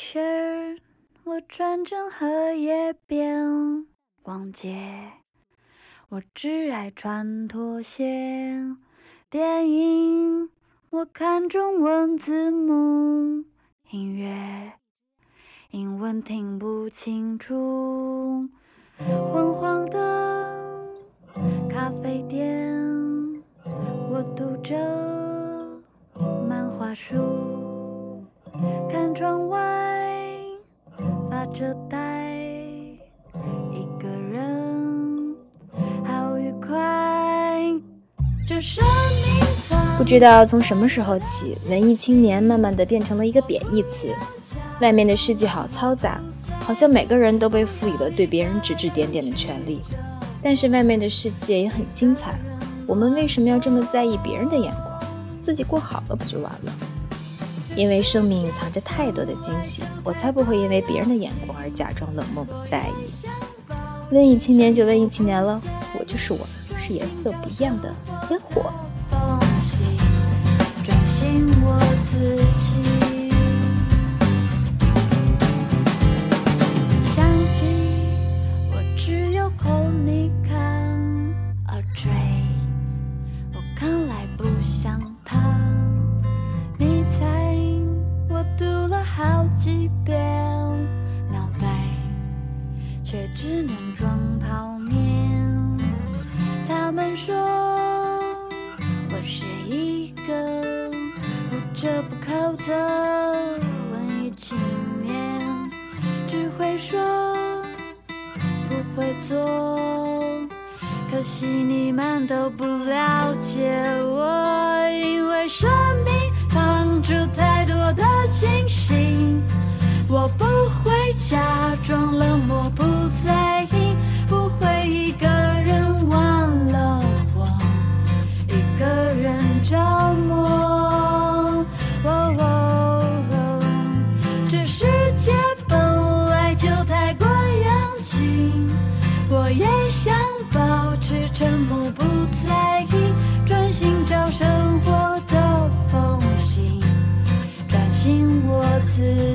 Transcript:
shirt，我穿成荷叶边逛街。我只爱穿拖鞋。电影，我看中文字幕。音乐，英文听不清楚。昏黄的咖啡店，我读着漫画书，着呆，一个人好愉快。这生命不知道从什么时候起，文艺青年慢慢的变成了一个贬义词。外面的世界好嘈杂。好像每个人都被赋予了对别人指指点点的权利，但是外面的世界也很精彩。我们为什么要这么在意别人的眼光？自己过好了不就完了？因为生命藏着太多的惊喜，我才不会因为别人的眼光而假装冷漠不在意。文艺青年就文艺青年了，我就是我，是颜色不一样的烟火。却只能装泡面。他们说我是一个不折不扣的文艺青年只会说不会做可惜你们都不了解我因为生命藏住太多的惊喜我不会假装冷漠不是。